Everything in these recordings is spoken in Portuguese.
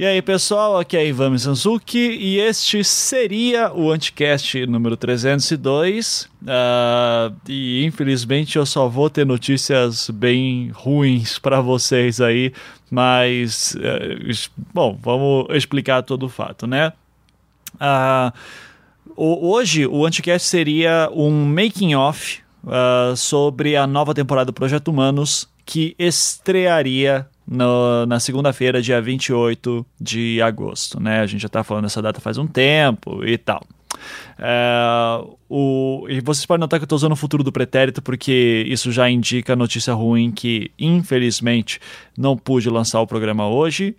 E aí, pessoal, aqui é Ivan Mizanzuki e este seria o Anticast número 302. Uh, e infelizmente eu só vou ter notícias bem ruins para vocês aí, mas uh, bom, vamos explicar todo o fato, né? Uh, hoje o Anticast seria um making off uh, sobre a nova temporada do Projeto Humanos que estrearia no, na segunda-feira, dia 28 de agosto, né? A gente já está falando dessa data faz um tempo e tal. É, o, e vocês podem notar que eu estou usando o futuro do pretérito porque isso já indica notícia ruim que, infelizmente, não pude lançar o programa hoje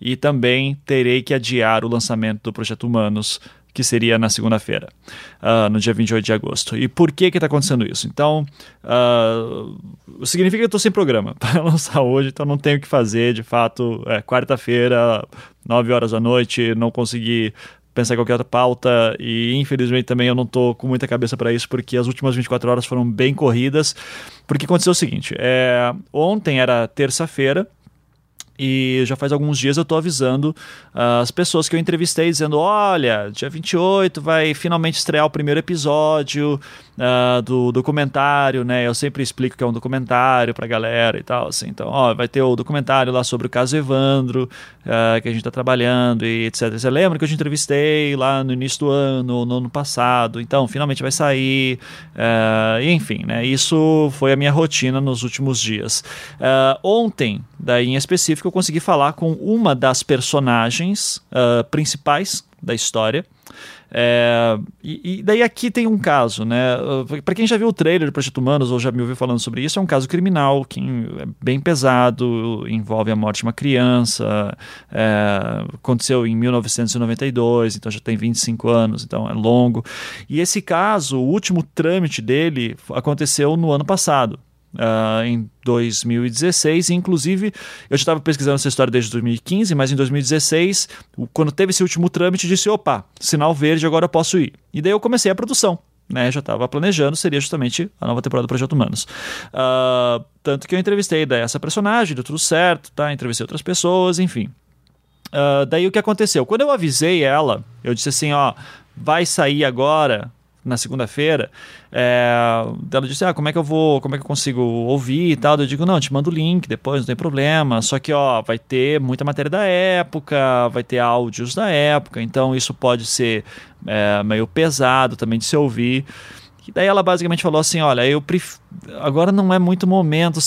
e também terei que adiar o lançamento do Projeto Humanos que seria na segunda-feira, uh, no dia 28 de agosto. E por que que está acontecendo isso? Então, uh, significa que eu estou sem programa para lançar hoje, então não tenho o que fazer, de fato, é quarta-feira, 9 horas da noite, não consegui pensar em qualquer outra pauta e infelizmente também eu não estou com muita cabeça para isso porque as últimas 24 horas foram bem corridas, porque aconteceu o seguinte, é, ontem era terça-feira, e já faz alguns dias eu estou avisando uh, as pessoas que eu entrevistei, dizendo: olha, dia 28 vai finalmente estrear o primeiro episódio uh, do documentário, né? Eu sempre explico que é um documentário pra galera e tal, assim. Então, ó, vai ter o documentário lá sobre o caso Evandro, uh, que a gente está trabalhando e etc. Você lembra que eu te entrevistei lá no início do ano, no ano passado? Então, finalmente vai sair. e, enfim, né? Isso foi a minha rotina nos últimos dias. ontem, daí em específico, que eu consegui falar com uma das personagens uh, principais da história. É, e, e, daí aqui tem um caso, né? Ah, Para quem já viu o trailer do Projeto Humanos ou já me ouviu falando sobre isso, é um caso criminal que é bem pesado, envolve a morte de uma criança, é, aconteceu em 1992, então já tem 25 anos, então é longo. E esse caso, o último trâmite dele aconteceu no ano passado uh, em 2016. Inclusive, eu já estava pesquisando essa história desde 2015, mas em 2016, quando teve esse último trâmite, disse: opa, sinal verde, agora eu posso ir. E daí eu comecei a produção. Né, já estava planejando, seria justamente a nova temporada do Projeto Humanos. Uh, tanto que eu entrevistei daí essa personagem, deu tudo certo, tá? entrevistei outras pessoas, enfim. Uh, daí o que aconteceu? Quando eu avisei ela, eu disse assim: ó, vai sair agora na segunda-feira, é, ela disse, ah, como é que eu vou, como é que eu consigo ouvir e tal? Eu digo, não, te mando o link depois, não tem problema, só que, ó, vai ter muita matéria da época, vai ter áudios da época, então isso pode ser é, meio pesado também de se ouvir. E daí ela basicamente falou assim, olha, eu pref... agora não é muito momento,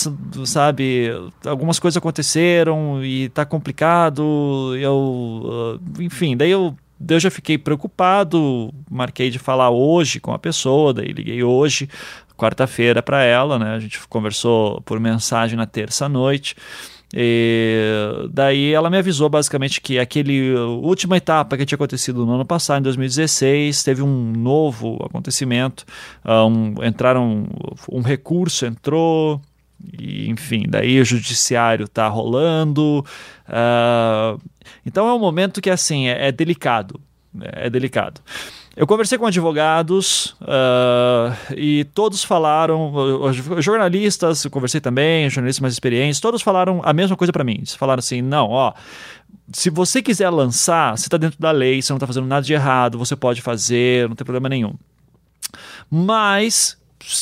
sabe? Algumas coisas aconteceram e tá complicado. Eu, ah, enfim, daí eu eu já fiquei preocupado, marquei de falar hoje com a pessoa, daí liguei hoje, quarta-feira para ela, né? A gente conversou por mensagem na terça noite. E daí ela me avisou basicamente que aquele última etapa que tinha acontecido no ano passado, em 2016, teve um novo acontecimento. Ah, um, entraram um recurso entrou, e, enfim, daí o judiciário está rolando. Uh, então é um momento que assim é, é delicado, é, é delicado. Eu conversei com advogados uh, e todos falaram, jornalistas, eu conversei também, jornalistas mais experientes, todos falaram a mesma coisa para mim. Eles falaram assim: não, ó, se você quiser lançar, você está dentro da lei, você não está fazendo nada de errado, você pode fazer, não tem problema nenhum. Mas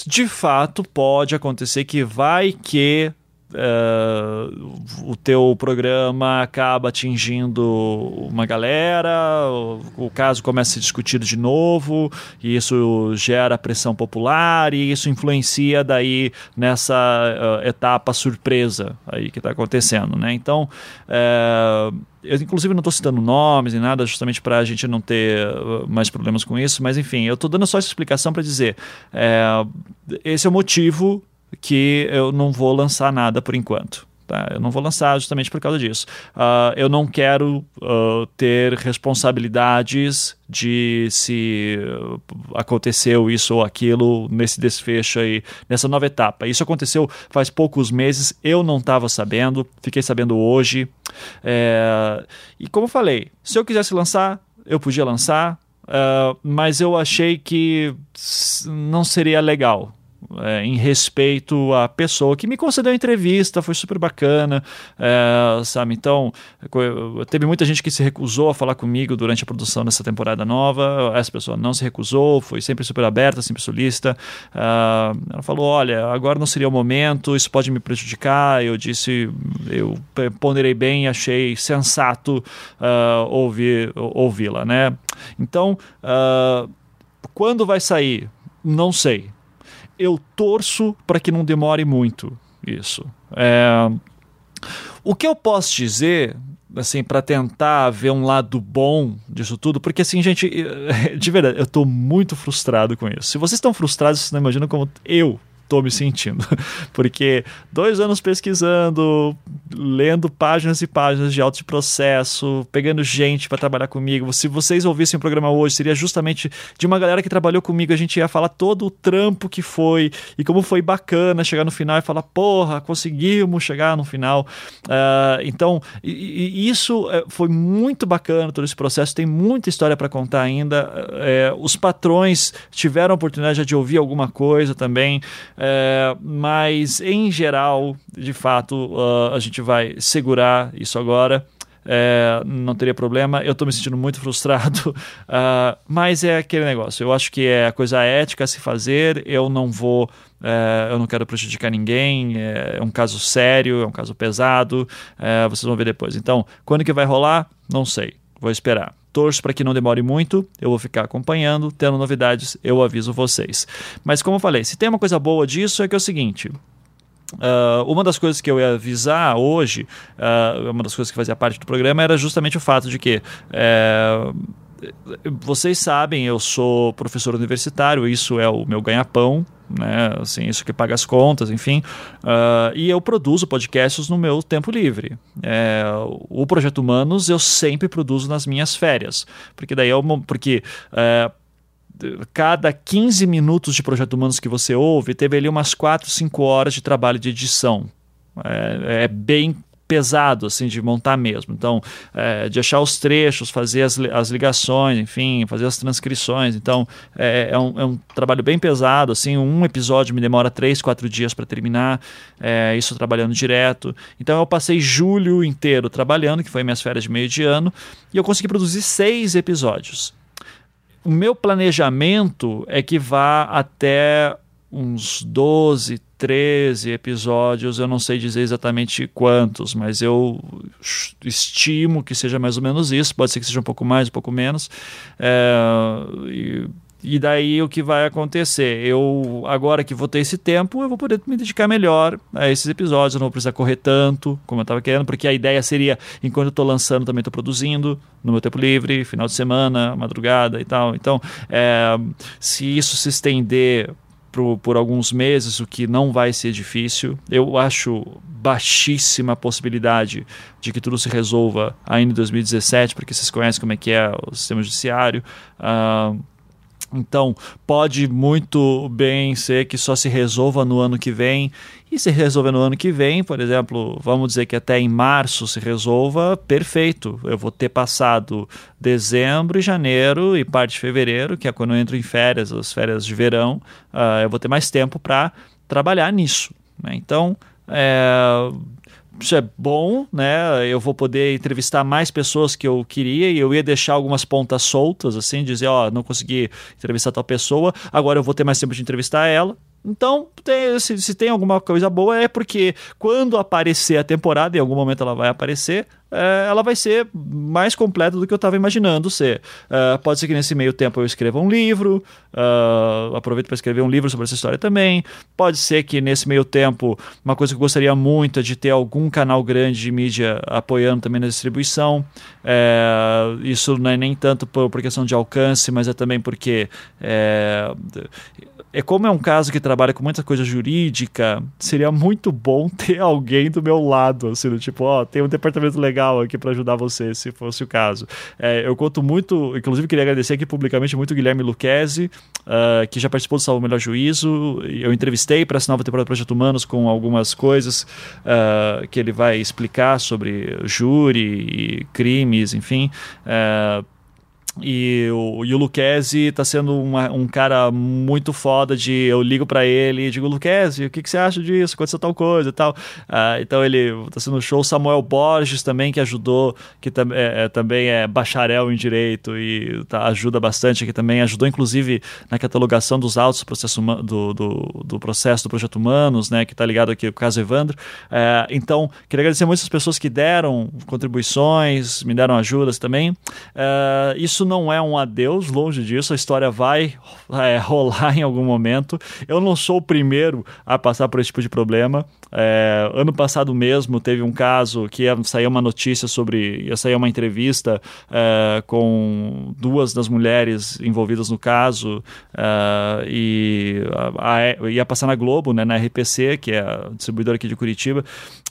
de fato pode acontecer que vai que Uh, o teu programa acaba atingindo uma galera, o, o, caso começa a ser discutido de novo, e isso gera pressão popular, e isso influencia daí nessa uh, etapa surpresa aí que está acontecendo, né? Então, uh, eu inclusive não estou citando nomes nem nada, justamente para a gente não ter mais problemas com isso, mas enfim, eu estou dando só essa explicação para dizer, esse é o motivo que eu não vou lançar nada por enquanto. Tá? Eu não vou lançar justamente por causa disso. Uh, eu não quero uh, ter responsabilidades de se aconteceu isso ou aquilo nesse desfecho aí, nessa nova etapa. Isso aconteceu faz poucos meses, eu não estava sabendo, fiquei sabendo hoje. É... E como eu falei, se eu quisesse lançar, eu podia lançar, uh, mas eu achei que não seria legal é, em respeito à pessoa que me concedeu a entrevista, foi super bacana, é, sabe? Então, teve muita gente que se recusou a falar comigo durante a produção dessa temporada nova, essa pessoa não se recusou, foi sempre super aberta, sempre solista. Uh, ela falou: Olha, agora não seria o momento, isso pode me prejudicar. Eu disse, eu ponderei bem, achei sensato uh, ouvir, ouvi-la, né? Então, uh, quando vai sair? Não sei. Eu torço para que não demore muito isso. É... O que eu posso dizer assim, para tentar ver um lado bom disso tudo, porque assim, gente, de verdade, eu tô muito frustrado com isso. Se vocês estão frustrados, vocês não imaginam como eu tô me sentindo. Porque dois anos pesquisando, lendo páginas e páginas de auto de processo, pegando gente para trabalhar comigo. Se vocês ouvissem o programa hoje, seria justamente de uma galera que trabalhou comigo. A gente ia falar todo o trampo que foi e como foi bacana chegar no final e falar: porra, conseguimos chegar no final. Uh, então, e, e isso eh, foi muito bacana todo esse processo. Tem muita história para contar ainda. É, os patrões tiveram a oportunidade de ouvir alguma coisa também. É, mas, em geral, de fato, uh, a gente vai segurar isso agora. É, não teria problema. Eu estou me sentindo muito frustrado, uh, mas é aquele negócio. Eu acho que é a coisa ética a se fazer. Eu não vou, é, eu não quero prejudicar ninguém. É, é, um caso sério, é um caso pesado. É, vocês vão ver depois. Então, quando que vai rolar? Não sei. Vou esperar. Torço para que não demore muito, eu vou ficar acompanhando, tendo novidades, eu aviso vocês. Mas como eu falei, se tem uma coisa boa disso é que é o seguinte, Uh, uma das coisas que eu ia avisar hoje, uh, uma das coisas que fazia parte do programa era justamente o fato de que uh, vocês sabem, eu sou professor universitário, isso é o meu ganha-pão, né? Assim, isso que paga as contas, enfim. Uh, e eu produzo podcasts no meu tempo livre. É, o Projeto Humanos eu sempre produzo nas minhas férias, porque daí é uma, porque é, cada 15 minutos de Projeto Humanos que você ouve, teve ali umas 4, 5 horas de trabalho de edição. É, é, bem pesado assim de montar mesmo. Então, é, de achar os trechos, fazer as, as ligações, enfim, fazer as transcrições. Então, é, é, um, é um trabalho bem pesado. Assim, um episódio me demora três, quatro dias para terminar. É, isso trabalhando direto. Então, eu passei julho inteiro trabalhando, que foi minhas férias de meio de ano, e eu consegui produzir seis episódios. O meu planejamento é que vá até uns 12, 13 episódios, eu não sei dizer exatamente quantos, mas eu estimo que seja mais ou menos isso. Pode ser que seja um pouco mais, um pouco menos. É, e, e daí o que vai acontecer? Eu, agora que vou ter esse tempo, eu vou poder me dedicar melhor a esses episódios. Eu não vou precisar correr tanto como eu estava querendo, porque a ideia seria, enquanto eu estou lançando, também estou produzindo no meu tempo livre, final de semana, madrugada e tal. Então, é, se isso se estender por, por alguns meses, o que não vai ser difícil. Eu acho baixíssima a possibilidade de que tudo se resolva ainda em 2017, porque vocês conhecem como é que é o sistema judiciário. Uh, então, pode muito bem ser que só se resolva no ano que vem. E se resolver no ano que vem, por exemplo, vamos dizer que até em março se resolva, perfeito. Eu vou ter passado dezembro e janeiro e parte de fevereiro, que é quando eu entro em férias, as férias de verão, uh, eu vou ter mais tempo para trabalhar nisso. Né? Então, é, isso é bom, né? Eu vou poder entrevistar mais pessoas que eu queria e eu ia deixar algumas pontas soltas, assim, dizer, ó, oh, não consegui entrevistar tal pessoa, agora eu vou ter mais tempo de entrevistar ela. Então, tem, se, se, tem alguma coisa boa, é porque quando aparecer a temporada, em algum momento ela vai aparecer, é, ela vai ser mais completa do que eu estava imaginando ser. É, pode ser que nesse meio tempo eu escreva um livro, uh, aproveito para escrever um livro sobre essa história também. Pode ser que nesse meio tempo, uma coisa que eu gostaria muito é de ter algum canal grande de mídia apoiando também na distribuição. É, isso não é nem tanto por, por, questão de alcance, mas é também porque é, como é um caso que trabalha com muita coisa jurídica, seria muito bom ter alguém do meu lado, assim, do tipo, ó, tem um departamento legal aqui para ajudar você, se fosse o caso. É, eu conto muito, inclusive queria agradecer aqui publicamente muito o Guilherme Luquezzi, uh, que já participou do Salvo Melhor Juízo. Eu entrevistei para essa nova temporada do Projeto Humanos com algumas coisas uh, que ele vai explicar sobre júri e crimes, enfim. Uh, E o, e o Luquezzi tá sendo uma, um cara muito foda de eu ligo para ele e digo, Luquezzi, o que, que você acha disso? Aconteceu tal coisa e tal. Uh, então ele tá sendo show. Samuel Borges também, que ajudou, que tam, é, é, também é bacharel em direito e tá, ajuda bastante, que também ajudou, inclusive, na catalogação dos autos do processo, do, do, do processo do Projeto Humanos, né? Que tá ligado aqui o caso Evandro. Uh, então, queria agradecer muito as pessoas que deram contribuições, me deram ajudas também. Uh, isso não é um adeus, longe disso, a história vai é, rolar em algum momento. Eu não sou o primeiro a passar por esse tipo de problema. É, ano passado mesmo teve um caso que ia sair uma notícia sobre. ia sair uma entrevista é, com duas das mulheres envolvidas no caso é, e a, a, ia passar na Globo, né, na RPC, que é a distribuidora aqui de Curitiba.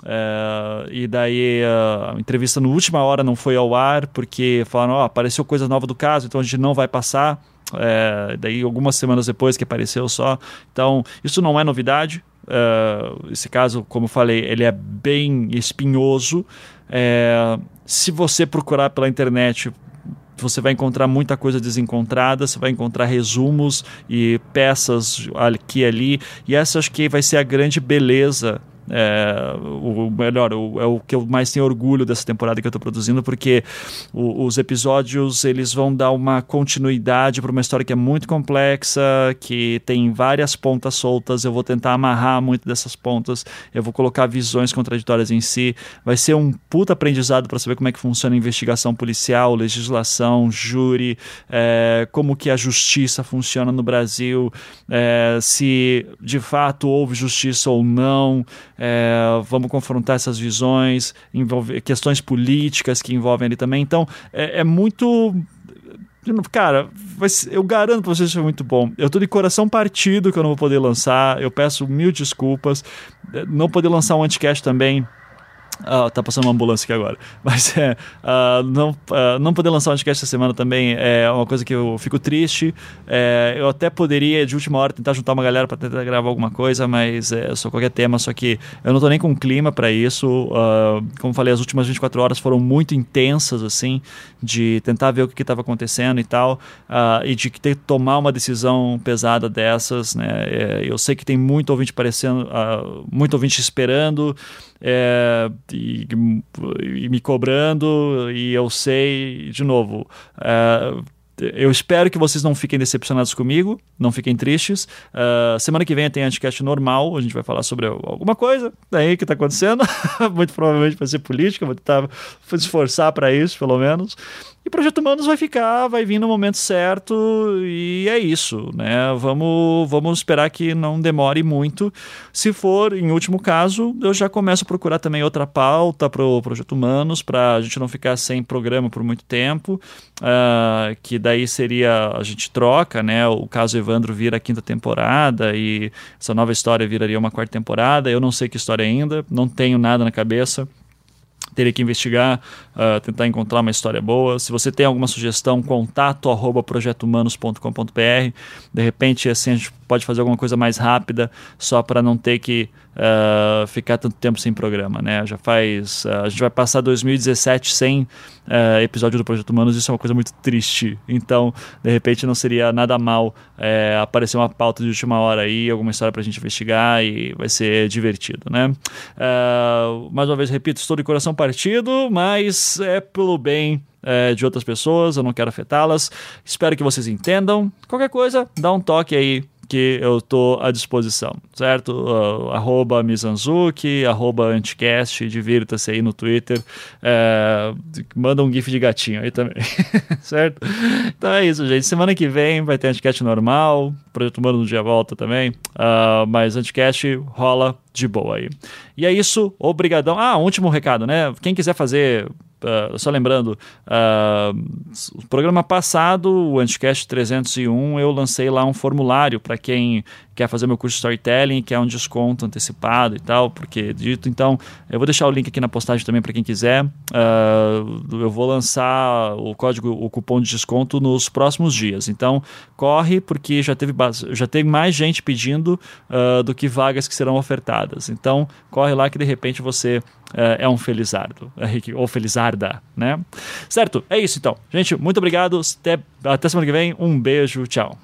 É, e daí a entrevista no última hora não foi ao ar porque falaram: oh, apareceu coisa nova do caso, então a gente não vai passar. É, daí algumas semanas depois que apareceu só. Então, isso não é novidade. Uh, esse caso, como eu falei, ele é bem espinhoso. É, se você procurar pela internet, você vai encontrar muita coisa desencontrada, você vai encontrar resumos e peças aqui e ali. E essa acho que vai ser a grande beleza é, o melhor, o, é o que eu mais tenho orgulho dessa temporada que eu estou produzindo, porque o, os episódios eles vão dar uma continuidade para uma história que é muito complexa, que tem várias pontas soltas. Eu vou tentar amarrar muito dessas pontas, eu vou colocar visões contraditórias em si. Vai ser um puta aprendizado para saber como é que funciona a investigação policial, legislação, júri, é, como que a justiça funciona no Brasil, é, se de fato houve justiça ou não é, vamos confrontar essas visões, envolver questões políticas que envolvem ali também. Então, é, é muito Cara, eu garanto pra vocês que foi muito bom. Eu tô de coração partido que eu não vou poder lançar. Eu peço mil desculpas. Não poder lançar um anticast também Uh, tá passando uma ambulância aqui agora. Mas é, uh, não, uh, não poder lançar um podcast essa semana também é uma coisa que eu fico triste. É, eu até poderia, de última hora, tentar juntar uma galera para tentar gravar alguma coisa, mas é só qualquer tema. Só que eu não tô nem com clima para isso. como falei, as últimas 24 horas foram muito intensas, assim, de tentar ver o que estava acontecendo e tal, e de ter que tomar uma decisão pesada dessas, né? É, eu sei que tem muito ouvinte parecendo, muito ouvinte esperando é, e, e, me cobrando, e eu sei, de novo, é, eu espero que vocês não fiquem decepcionados comigo, não fiquem tristes. Uh, semana que vem tem Anticast normal, a gente vai falar sobre alguma coisa daí que está acontecendo. Muito provavelmente vai ser política, vou tentar se esforçar para isso, pelo menos. E Projeto Humanos vai ficar, vai vir no momento certo e é isso, né? Vamos, vamos esperar que não demore muito. Se for, em último caso, eu já começo a procurar também outra pauta para o Projeto Humanos, para a gente não ficar sem programa por muito tempo, uh, que daí seria, a gente troca, né? O caso Evandro vira a quinta temporada e essa nova história viraria uma quarta temporada. Eu não sei que história ainda, não tenho nada na cabeça teria que investigar, uh, tentar encontrar uma história boa. Se você tem alguma sugestão, contato arroba projetohumanos.com.br. De repente, assim, a gente pode fazer alguma coisa mais rápida, só para não ter que uh, ficar tanto tempo sem programa, né? Já faz. Uh, a gente vai passar 2017 sem uh, episódio do Projeto Humanos, isso é uma coisa muito triste. Então, de repente, não seria nada mal eh, aparecer uma pauta de última hora aí, alguma história para a gente investigar e vai ser divertido, né? mais uma vez, repito, estou de coração partido, mas é pelo bem de outras pessoas, eu não quero afetá-las. Espero que vocês entendam. Qualquer coisa, dá um toque aí que eu estou à disposição, certo? Uh, arroba Mizanzuki, arroba Anticast, divirta-se aí no Twitter, é, manda um gif de gatinho aí também, certo? Então é isso, gente. Semana que vem vai ter Anticast normal, Projeto Humano no dia volta também, uh, mas Anticast rola de boa aí. E é isso, obrigadão. Ah, último recado, né? Quem quiser fazer Uh, só lembrando, uh, o programa passado, o Anticast 301, eu lancei lá um formulário para quem quer fazer meu curso de storytelling, quer um desconto antecipado e tal, porque dito. Então, eu vou deixar o link aqui na postagem também para quem quiser. Uh, eu vou lançar o código, o cupom de desconto nos próximos dias. Então, corre, porque já teve, já teve mais gente pedindo uh, do que vagas que serão ofertadas. Então, corre lá que de repente você uh, é um felizardo, ou felizarda, né? Certo, é isso então. Gente, muito obrigado. Até, até semana que vem. Um beijo, tchau.